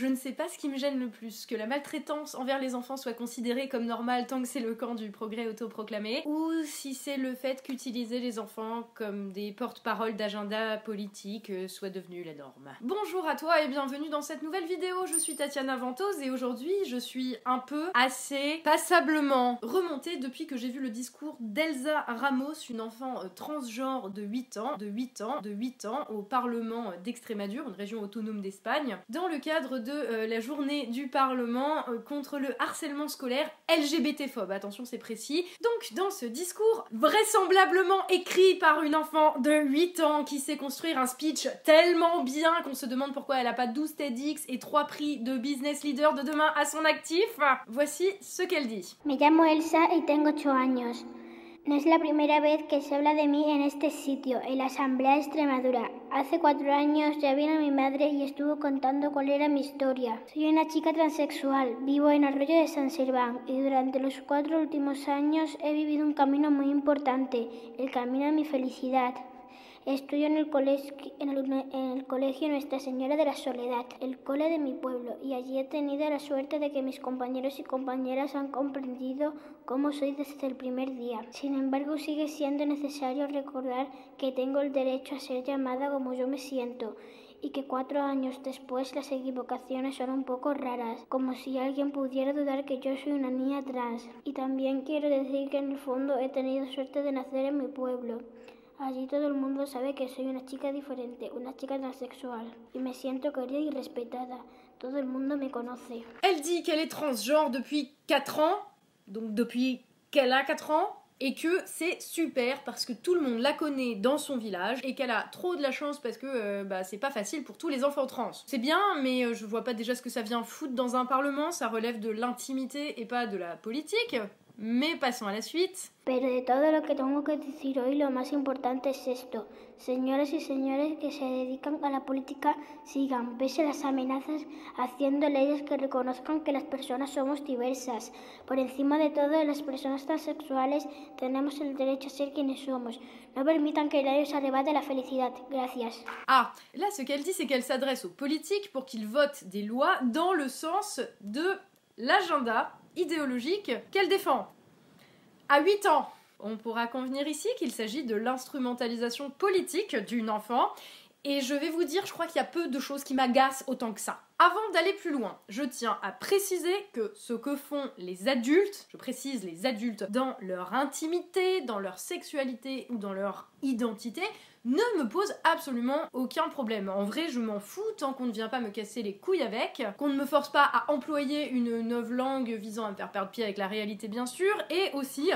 Je ne sais pas ce qui me gêne le plus, que la maltraitance envers les enfants soit considérée comme normale tant que c'est le camp du progrès autoproclamé, ou si c'est le fait qu'utiliser les enfants comme des porte-parole d'agenda politique euh, soit devenu la norme. Bonjour à toi et bienvenue dans cette nouvelle vidéo, je suis Tatiana Ventose et aujourd'hui je suis un peu assez passablement remontée depuis que j'ai vu le discours d'Elsa Ramos, une enfant euh, transgenre de 8 ans, de 8 ans, de 8 ans au Parlement d'Extrémadure, une région autonome d'Espagne, dans le cadre de euh, la journée du Parlement contre le harcèlement scolaire LGBT-phobe. Attention, c'est précis. Donc, dans ce discours, vraisemblablement écrit par une enfant de 8 ans qui sait construire un speech tellement bien qu'on se demande pourquoi elle a pas 12 TEDx et 3 prix de business leader de demain à son actif, voici ce qu'elle dit. Me llamo Elsa y tengo 8 años. No es la primera vez que se habla de mí en este sitio, en la Asamblea de Extremadura. Hace cuatro años ya vino mi madre y estuvo contando cuál era mi historia. Soy una chica transexual, vivo en Arroyo de San Serván y durante los cuatro últimos años he vivido un camino muy importante, el camino a mi felicidad. Estudio en el, colegio, en, el, colegio Nuestra Señora de la Soledad, el cole de mi pueblo, y allí he tenido la suerte de que mis compañeros y compañeras han comprendido cómo soy desde el primer día. Sin embargo, sigue siendo necesario recordar que tengo el derecho a ser llamada como yo me siento y que cuatro años después las equivocaciones son un poco raras, como si alguien pudiera dudar que yo soy una niña trans. Y también quiero decir que en el fondo he tenido suerte de nacer en mi pueblo. Allí todo el mundo sabe que soy una chica diferente, una chica transexual, y me siento querida y respetada. Todo el mundo me conoce. Elle dit qu'elle est transgenre depuis 4 ans, donc depuis qu'elle a 4 ans, et que c'est super parce que tout le monde la connaît dans son village et qu'elle a trop de la chance parce que euh, bah, c'est pas facile pour tous les enfants trans. C'est bien, mais euh, je vois pas déjà ce que ça vient foutre dans un parlement, ça relève de l'intimité et pas de la politique. Mais passons à la suite. Pero de todo lo que tengo que decir hoy, lo más importante es esto. Señoras y señores que se dedican a la política, sigan, pese a las amenazas, haciendo leyes que reconozcan que las personas somos diversas. Por encima de todo, las personas transexuales tenemos el derecho a ser quienes somos. No permitan que nadie os arrebate la felicidad. Gracias. Ah, là, ce qu'elle dit, c'est qu'elle s'adresse aux politiques pour qu'ils votent des lois dans le sens de l'agenda idéologique qu'elle défend. À 8 ans, on pourra convenir ici qu'il s'agit de l'instrumentalisation politique d'une enfant. Et je vais vous dire, je crois qu'il y a peu de choses qui m'agacent autant que ça. Avant d'aller plus loin, je tiens à préciser que ce que font les adultes, je précise les adultes, dans leur intimité, dans leur sexualité ou dans leur identité, ne me pose absolument aucun problème. En vrai, je m'en fous tant qu'on ne vient pas me casser les couilles avec, qu'on ne me force pas à employer une nouvelle langue visant à me faire perdre pied avec la réalité bien sûr, et aussi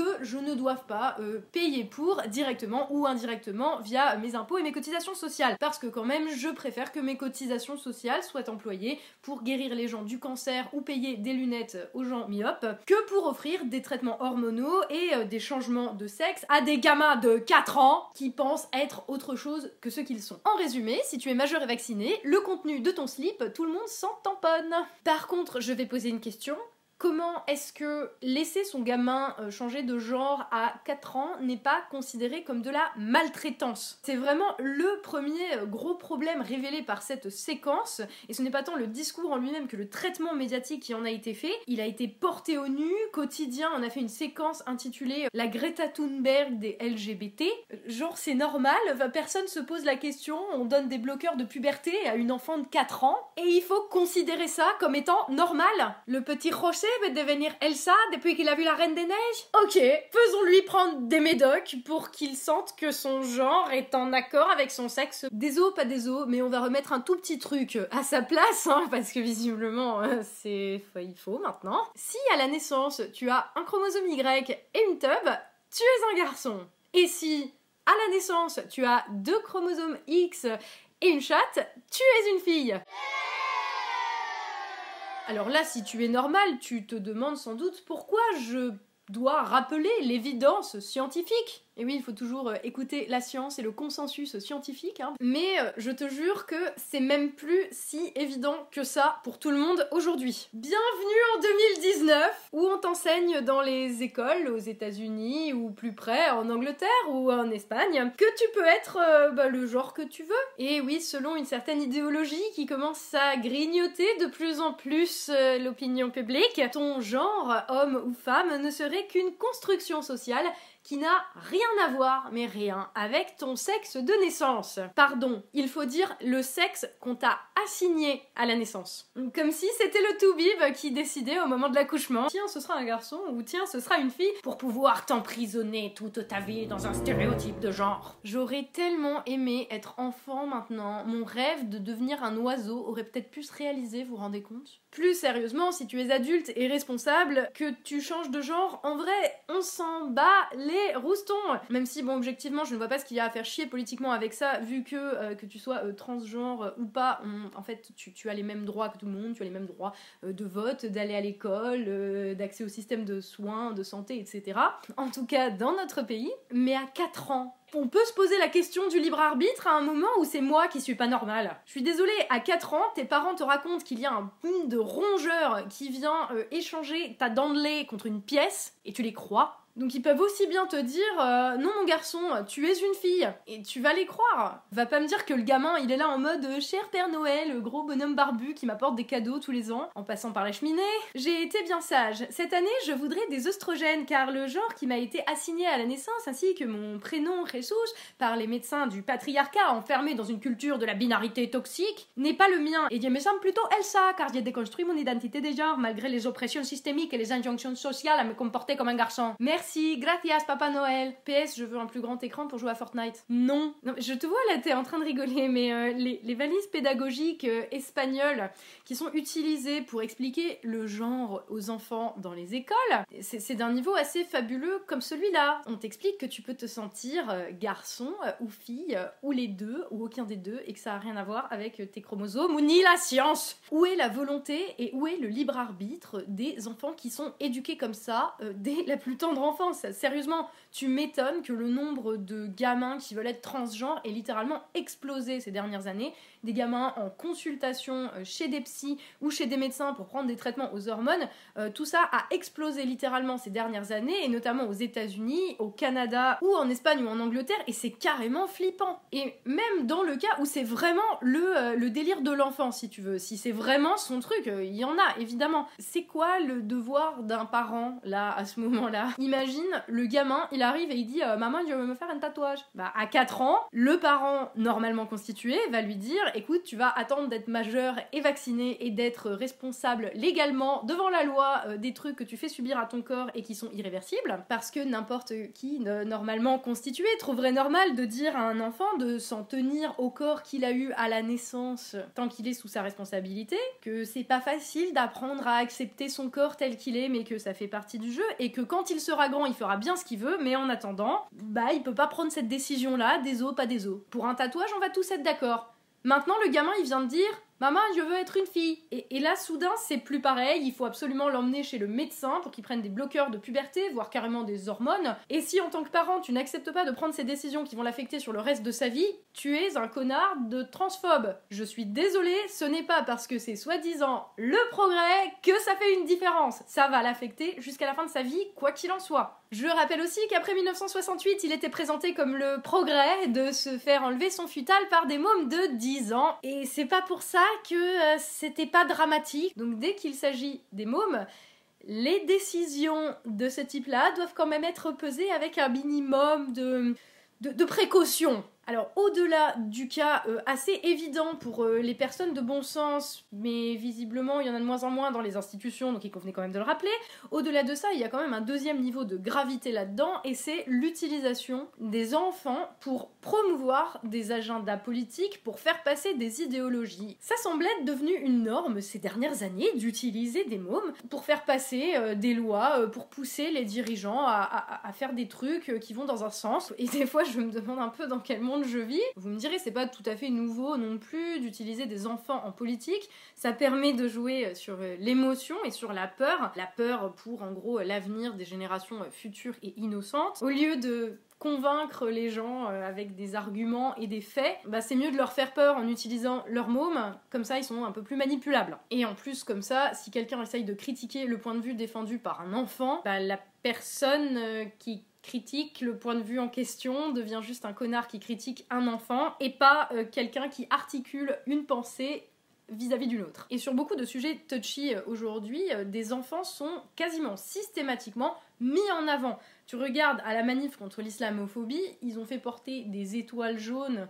que je ne doive pas euh, payer pour directement ou indirectement via mes impôts et mes cotisations sociales. Parce que quand même, je préfère que mes cotisations sociales soient employées pour guérir les gens du cancer ou payer des lunettes aux gens myopes que pour offrir des traitements hormonaux et euh, des changements de sexe à des gamins de 4 ans qui pensent être autre chose que ce qu'ils sont. En résumé, si tu es majeur et vacciné, le contenu de ton slip, tout le monde s'en tamponne. Par contre, je vais poser une question. Comment est-ce que laisser son gamin euh, changer de genre à 4 ans n'est pas considéré comme de la maltraitance? C'est vraiment le premier euh, gros problème révélé par cette séquence, et ce n'est pas tant le discours en lui-même que le traitement médiatique qui en a été fait. Il a été porté au nu, quotidien, on a fait une séquence intitulée La Greta Thunberg des LGBT. Genre c'est normal, personne se pose la question, on donne des bloqueurs de puberté à une enfant de 4 ans, et il faut considérer ça comme étant normal. Le petit rocher veut devenir Elsa depuis qu'il a vu la Reine des Neiges Ok, faisons-lui prendre des médocs pour qu'il sente que son genre est en accord avec son sexe. Des os, pas des os, mais on va remettre un tout petit truc à sa place, hein, parce que visiblement, euh, c'est... il faut maintenant. Si à la naissance, tu as un chromosome Y et une tub, tu es un garçon. Et si à la naissance, tu as deux chromosomes X et une chatte, tu es une fille. Alors là, si tu es normal, tu te demandes sans doute pourquoi je dois rappeler l'évidence scientifique Et oui, il faut toujours euh, écouter la science et le consensus scientifique. Hein. Mais euh, je te jure que c'est même plus si évident que ça pour tout le monde aujourd'hui. Bienvenue en 2019, où on t'enseigne dans les écoles aux États-Unis ou plus près en Angleterre ou en Espagne que tu peux être euh, bah, le genre que tu veux. Et oui, selon une certaine idéologie qui commence à grignoter de plus en plus l'opinion publique, ton genre, homme ou femme, ne serait qu'une construction sociale qui n'a rien à voir, mais rien, avec ton sexe de naissance. Pardon, il faut dire le sexe qu'on t'a assigné à la naissance. Comme si c'était le tout-bib qui décidait au moment de l'accouchement tiens, ce sera un garçon ou tiens, ce sera une fille pour pouvoir t'emprisonner toute ta vie dans un stéréotype de genre. J'aurais tellement aimé être enfant maintenant. Mon rêve de devenir un oiseau aurait peut-être pu se réaliser, vous vous rendez compte? Plus sérieusement, si tu es adulte et responsable, que tu changes de genre, en vrai, on s'en bat les roustons. Même si, bon, objectivement, je ne vois pas ce qu'il y a à faire chier politiquement avec ça, vu que euh, que tu sois euh, transgenre euh, ou pas, en fait, tu, as les mêmes droits que tout le monde, tu as les mêmes droits de vote, d'aller à l'école, d'accès au système de soins, de santé, etc. En tout cas, dans notre pays. Mais à 4 ans, on peut se poser la question du libre arbitre à un moment où c'est moi qui suis pas normal. Je suis désolée, à 4 ans, tes parents te racontent qu'il y a un boom de rongeur qui vient échanger ta dent contre une pièce, et tu les crois. Donc ils peuvent aussi bien te dire euh, non mon garçon, tu es une fille et tu vas les croire. Va pas me dire que le gamin il est là en mode euh, cher Père Noël, le gros bonhomme barbu qui m'apporte des cadeaux tous les ans en passant par la cheminée. J'ai été bien sage. Cette année, je voudrais des oestrogènes car le genre qui m'a été assigné à la naissance ainsi que mon prénom Jesus par les médecins du patriarcat enfermé dans une culture de la binarité toxique n'est pas le mien et il me semble plutôt Elsa car j'ai déconstruit mon identité de genre malgré les oppressions systémiques et les injonctions sociales à me comporter comme un garçon. Gracias Papa Noël. PS, je veux un plus grand écran pour jouer à Fortnite. Non. non je te vois là, t'es en train de rigoler, mais euh, les, valises pédagogiques euh, espagnoles qui sont utilisées pour expliquer le genre aux enfants dans les écoles, c'est d'un niveau assez fabuleux comme celui-là. On t'explique que tu peux te sentir euh, garçon ou fille, ou les deux, ou aucun des deux, et que ça a rien à voir avec tes chromosomes, ou ni la science. Où est la volonté et où est le libre arbitre des enfants qui sont éduqués comme ça dès la plus tendre enfance. Sérieusement, tu m'étonnes que le nombre de gamins qui veulent être transgenres ait littéralement explosé ces dernières années des gamins en consultation euh, chez des psys ou chez des médecins pour prendre des traitements aux hormones. Euh, tout ça a explosé littéralement ces dernières années, et notamment aux États-Unis, au Canada ou en Espagne ou en Angleterre, et c'est carrément flippant. Et même dans le cas où c'est vraiment le, euh, le délire de l'enfant, si tu veux, si c'est vraiment son truc, il y en a évidemment. C'est quoi le devoir d'un parent là à ce moment-là? Imagine le gamin, il arrive et il dit Maman, je veux me faire un tatouage. Bah, à 4 ans, le parent normalement constitué va lui dire écoute, tu vas attendre d'être majeur et vacciné et d'être responsable légalement devant la loi euh, des trucs que tu fais subir à ton corps et qui sont irréversibles, parce que n'importe qui, normalement constitué, trouverait normal de dire à un enfant de s'en tenir au corps qu'il a eu à la naissance tant qu'il est sous sa responsabilité, que c'est pas facile d'apprendre à accepter son corps tel qu'il est, mais que ça fait partie du jeu, et que quand il sera grand, il fera bien ce qu'il veut, mais en attendant, bah il peut pas prendre cette décision-là, des os, pas des os. Pour un tatouage, on va tous être d'accord. Maintenant, le gamin, il vient de dire Maman, je veux être une fille. Et, là, soudain, c'est plus pareil. Il faut absolument l'emmener chez le médecin pour qu'il prenne des bloqueurs de puberté, voire carrément des hormones. Et si, en tant que parent, tu n'acceptes pas de prendre ces décisions qui vont l'affecter sur le reste de sa vie, tu es un connard de transphobe. Je suis désolée, ce n'est pas parce que c'est soi-disant le progrès que ça fait une différence. Ça va l'affecter jusqu'à la fin de sa vie, quoi qu'il en soit. Je rappelle aussi qu'après 1968, il était présenté comme le progrès de se faire enlever son futal par des mômes de 10 ans. Et c'est pas pour ça que euh, c'était pas dramatique. Donc dès qu'il s'agit des mômes, les décisions de ce type-là doivent quand même être pesées avec un minimum de, de, de précaution. Alors, au-delà du cas euh, assez évident pour euh, les personnes de bon sens, mais visiblement il y en a de moins en moins dans les institutions, donc il convenait quand même de le rappeler, au-delà de ça, il y a quand même un deuxième niveau de gravité là-dedans, et c'est l'utilisation des enfants pour promouvoir des agendas politiques, pour faire passer des idéologies. Ça semble être devenu une norme ces dernières années d'utiliser des mômes pour faire passer euh, des lois, pour pousser les dirigeants à, à faire des trucs qui vont dans un sens, et des fois je me demande un peu dans quel monde je vis. Vous me direz, c'est pas tout à fait nouveau non plus d'utiliser des enfants en politique. Ça permet de jouer sur l'émotion et sur la peur. La peur pour, en gros, l'avenir des générations futures et innocentes. Au lieu de convaincre les gens euh, avec des arguments et des faits, bah c'est mieux de leur faire peur en utilisant leur môme, comme ça ils sont un peu plus manipulables. Et en plus, comme ça, si quelqu'un essaye de critiquer le point de vue défendu par un enfant, bah la personne euh, qui critique le point de vue en question devient juste un connard qui critique un enfant et pas euh, quelqu'un qui articule une pensée vis-à-vis d'une autre. Et sur beaucoup de sujets touchy aujourd'hui, des enfants sont quasiment systématiquement mis en avant. Tu regardes à la manif contre l'islamophobie, ils ont fait porter des étoiles jaunes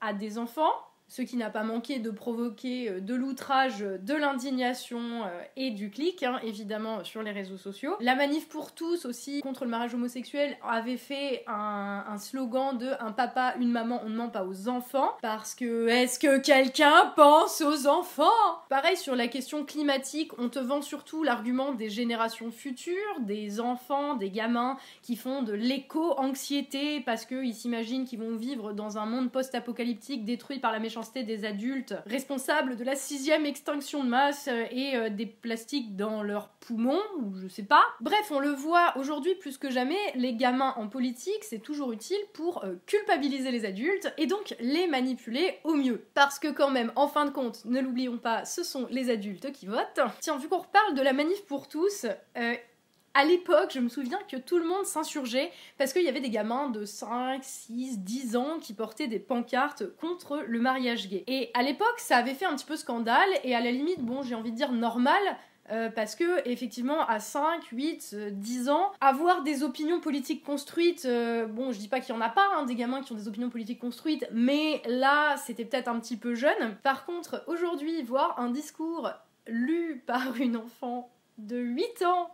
à des enfants ce qui n'a pas manqué de provoquer euh, de l'outrage, de l'indignation euh, et du clic, hein, évidemment, sur les réseaux sociaux. La manif pour tous aussi contre le mariage homosexuel avait fait un slogan de un papa, une maman, on ne ment pas aux enfants, parce que est-ce que quelqu'un pense aux enfants? Pareil sur la question climatique, on te vend surtout l'argument des générations futures, des enfants, des gamins qui font de l'éco-anxiété parce qu'ils s'imaginent qu'ils vont vivre dans un monde post-apocalyptique détruit par la méchanceté des adultes responsables de la sixième extinction de masse euh, et euh, des plastiques dans leurs poumons, ou je sais pas. Bref, on le voit aujourd'hui plus que jamais, les gamins en politique, c'est toujours utile pour euh, culpabiliser les adultes et donc les manipuler au mieux. Parce que quand même, en fin de compte, ne l'oublions pas, ce sont les adultes qui votent. Tiens, vu qu'on reparle de la manif pour tous, à l'époque, je me souviens que tout le monde s'insurgeait parce qu'il y avait des gamins de 5, 6, 10 ans qui portaient des pancartes contre le mariage gay. Et à l'époque, ça avait fait un petit peu scandale et à la limite, bon, j'ai envie de dire normal, euh, parce que effectivement à 5, 8, 10 ans, avoir des opinions politiques construites, euh, bon je dis pas qu'il y en a pas, hein, des gamins qui ont des opinions politiques construites, mais là c'était peut-être un petit peu jeune. Par contre aujourd'hui voir un discours lu par une enfant de 8 ans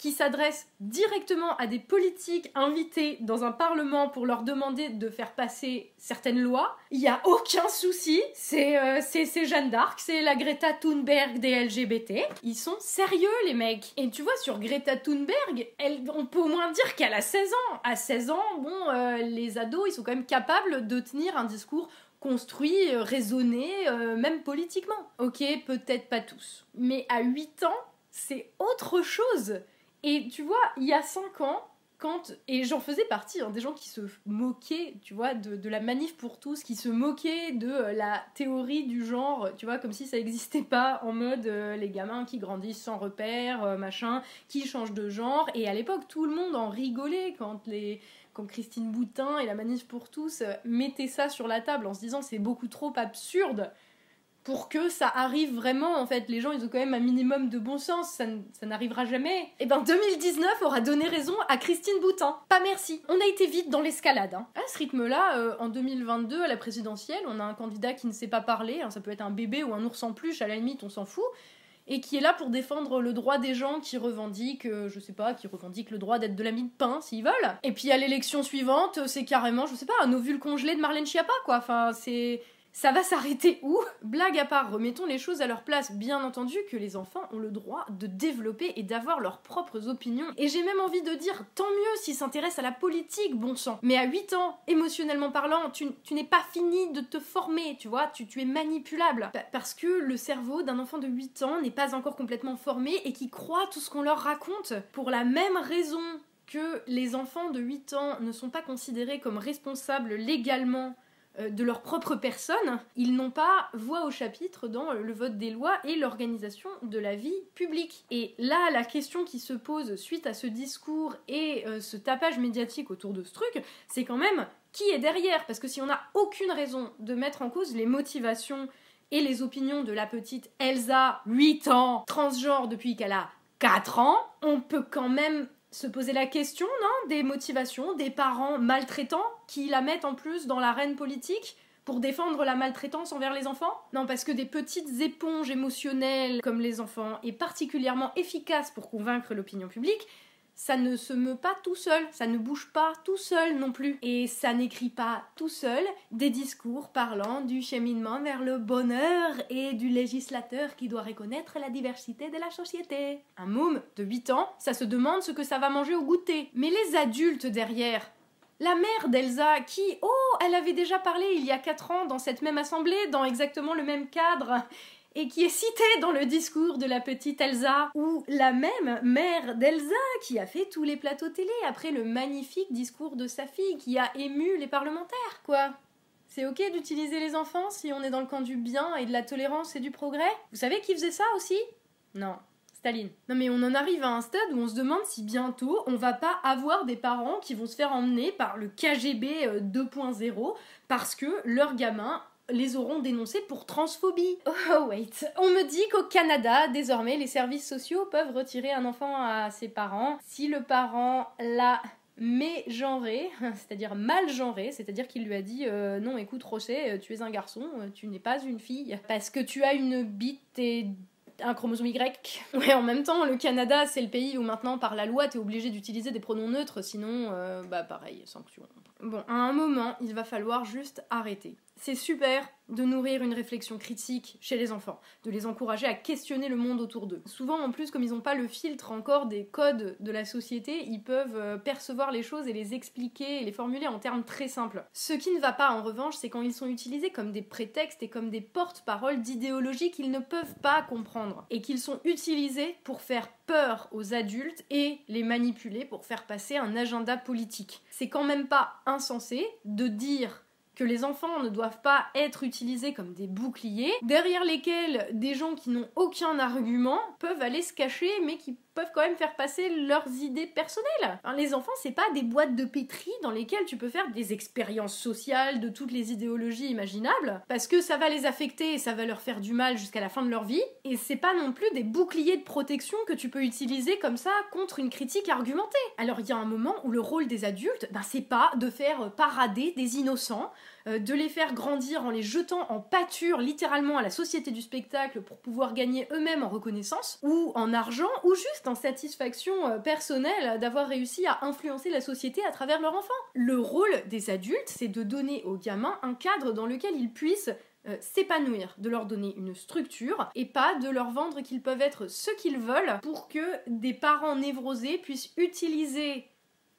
qui s'adresse directement à des politiques invités dans un parlement pour leur demander de faire passer certaines lois, il n'y a aucun souci. Euh, c'est Jeanne d'Arc, c'est la Greta Thunberg des LGBT. Ils sont sérieux, les mecs. Et tu vois, sur Greta Thunberg, on peut au moins dire qu'elle a 16 ans. À 16 ans, bon, euh, les ados, ils sont quand même capables de tenir un discours construit, euh, raisonné, même politiquement. Ok, peut-être pas tous. Mais à 8 ans, c'est autre chose. Et tu vois, il y a 5 ans, quand, et j'en faisais partie, hein, des gens qui se moquaient, tu vois, de, la manif pour tous, qui se moquaient de euh, la théorie du genre, tu vois, comme si ça n'existait pas, en mode euh, les gamins qui grandissent sans repère, euh, machin, qui changent de genre. Et à l'époque, tout le monde en rigolait quand les quand Christine Boutin et la manif pour tous mettaient ça sur la table en se disant c'est beaucoup trop absurde pour que ça arrive vraiment en fait. Les gens ils ont quand même un minimum de bon sens, ça, n'arrivera jamais. Et eh ben 2019 aura donné raison à Christine Boutin. Pas merci. On a été vite dans l'escalade. Hein. À ce rythme-là, euh, en 2022 à la présidentielle, on a un candidat qui ne sait pas parler, hein. ça peut être un bébé ou un ours en peluche, à la limite on s'en fout. Et qui est là pour défendre le droit des gens qui revendiquent, euh, je sais pas, qui revendiquent le droit d'être de la mie de pain s'ils veulent. Et puis à l'élection suivante, c'est carrément, je sais pas, un ovule congelé de Marlène Schiappa quoi. Enfin, c'est ça va s'arrêter où? Blague à part, remettons les choses à leur place. Bien entendu que les enfants ont le droit de développer et d'avoir leurs propres opinions. Et j'ai même envie de dire, tant mieux s'ils s'intéressent à la politique, bon sang. Mais à 8 ans, émotionnellement parlant, tu, n'es pas fini de te former, tu vois, tu, es manipulable. parce que le cerveau d'un enfant de 8 ans n'est pas encore complètement formé et qui croit tout ce qu'on leur raconte. Pour la même raison que les enfants de 8 ans ne sont pas considérés comme responsables légalement de leur propre personne, ils n'ont pas voix au chapitre dans le vote des lois et l'organisation de la vie publique. Et là, la question qui se pose suite à ce discours et euh, ce tapage médiatique autour de ce truc, c'est quand même qui est derrière? Parce que si on n'a aucune raison de mettre en cause les motivations et les opinions de la petite Elsa, 8 ans, transgenre depuis qu'elle a 4 ans, on peut quand même se poser la question, non Des motivations, des parents maltraitants qui la mettent en plus dans l'arène politique pour défendre la maltraitance envers les enfants? Non, parce que des petites éponges émotionnelles comme les enfants est particulièrement efficace pour convaincre l'opinion publique, ça ne se meut pas tout seul, ça ne bouge pas tout seul non plus. Et ça n'écrit pas tout seul des discours parlant du cheminement vers le bonheur et du législateur qui doit reconnaître la diversité de la société. Un môme de 8 ans, ça se demande ce que ça va manger au goûter. Mais les adultes derrière, La mère d'Elsa, qui, oh, elle avait déjà parlé il y a 4 ans dans cette même assemblée, dans exactement le même cadre, et qui est citée dans le discours de la petite Elsa, ou la même mère d'Elsa qui a fait tous les plateaux télé après le magnifique discours de sa fille qui a ému les parlementaires, quoi. C'est ok d'utiliser les enfants si on est dans le camp du bien et de la tolérance et du progrès? Vous savez qui faisait ça aussi? Non, Staline. Non mais on en arrive à un stade où on se demande si bientôt on va pas avoir des parents qui vont se faire emmener par le KGB 2.0 euh, parce que leurs gamins les auront dénoncés pour transphobie. Oh wait, on me dit qu'au Canada, désormais, les services sociaux peuvent retirer un enfant à ses parents si le parent l'a mégenré, c'est-à-dire mal genré, c'est-à-dire qu'il lui a dit euh, non écoute Rocher, euh, tu es un garçon, euh, tu n'es pas une fille, parce que tu as une bite et un chromosome Y. Ouais, en même temps, le Canada, c'est le pays où maintenant, par la loi, t'es obligé d'utiliser des pronoms neutres, sinon, bah pareil, sanction. Bon, à un moment, il va falloir juste arrêter. C'est super de nourrir une réflexion critique chez les enfants, de les encourager à questionner le monde autour d'eux. Souvent, en plus, comme ils n'ont pas le filtre encore des codes de la société, ils peuvent euh, percevoir les choses et les expliquer et les formuler en termes très simples. Ce qui ne va pas, en revanche, c'est quand ils sont utilisés comme des prétextes et comme des porte-paroles d'idéologie qu'ils ne peuvent pas comprendre, et qu'ils sont utilisés pour faire peur aux adultes et les manipuler pour faire passer un agenda politique. C'est quand même pas insensé de dire les enfants ne doivent pas être utilisés comme des boucliers, derrière lesquels des gens qui n'ont aucun argument peuvent aller se cacher, mais qui peuvent quand même faire passer leurs idées personnelles. les enfants, c'est pas des boîtes de pétri dans lesquelles tu peux faire des expériences sociales de toutes les idéologies imaginables, parce que ça va les affecter et ça va leur faire du mal jusqu'à la fin de leur vie. Et c'est pas non plus des boucliers de protection que tu peux utiliser comme ça contre une critique argumentée. Alors il y a un moment où le rôle des adultes, ben, c'est pas de faire parader des innocents, de les faire grandir en les jetant en pâture littéralement à la société du spectacle pour pouvoir gagner eux-mêmes en reconnaissance, ou en argent, ou juste en satisfaction euh, personnelle d'avoir réussi à influencer la société à travers leur enfant. Le rôle des adultes, c'est de donner aux gamins un cadre dans lequel ils puissent euh, s'épanouir, de leur donner une structure et pas de leur vendre qu'ils peuvent être ce qu'ils veulent pour que des parents névrosés puissent utiliser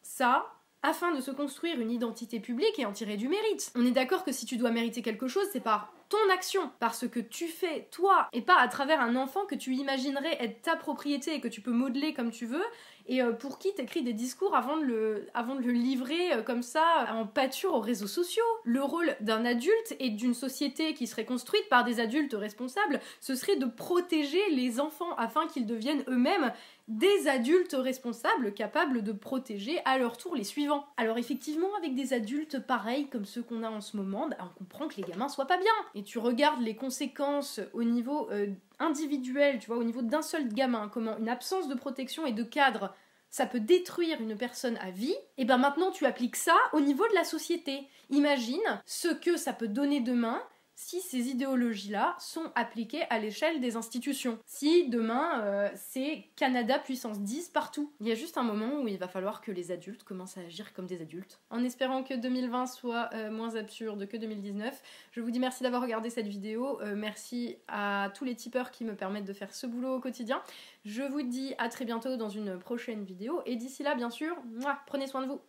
ça afin de se construire une identité publique et en tirer du mérite. On est d'accord que si tu dois mériter quelque chose, c'est par ton action, parce que tu fais toi, et pas à travers un enfant que tu imaginerais être ta propriété et que tu peux modeler comme tu veux, et euh, pour qui t'écris des discours avant de le, avant de le livrer euh, comme ça en pâture aux réseaux sociaux. Le rôle d'un adulte et d'une société qui serait construite par des adultes responsables, ce serait de protéger les enfants afin qu'ils deviennent eux-mêmes des adultes responsables capables de protéger à leur tour les suivants. Alors effectivement, avec des adultes pareils comme ceux qu'on a en ce moment, bah, on comprend que les gamins soient pas bien. Et tu regardes les conséquences au niveau euh, individuel, tu vois, au niveau d'un seul gamin, comment une absence de protection et de cadre ça peut détruire une personne à vie, et ben maintenant tu appliques ça au niveau de la société. Imagine ce que ça peut donner demain si ces idéologies-là sont appliquées à l'échelle des institutions. Si demain euh, c'est Canada puissance 10 partout. Il y a juste un moment où il va falloir que les adultes commencent à agir comme des adultes. En espérant que 2020 soit euh, moins absurde que 2019, je vous dis merci d'avoir regardé cette vidéo. Euh, merci à tous les tipeurs qui me permettent de faire ce boulot au quotidien. Je vous dis à très bientôt dans une prochaine vidéo. Et d'ici là, bien sûr, prenez soin de vous.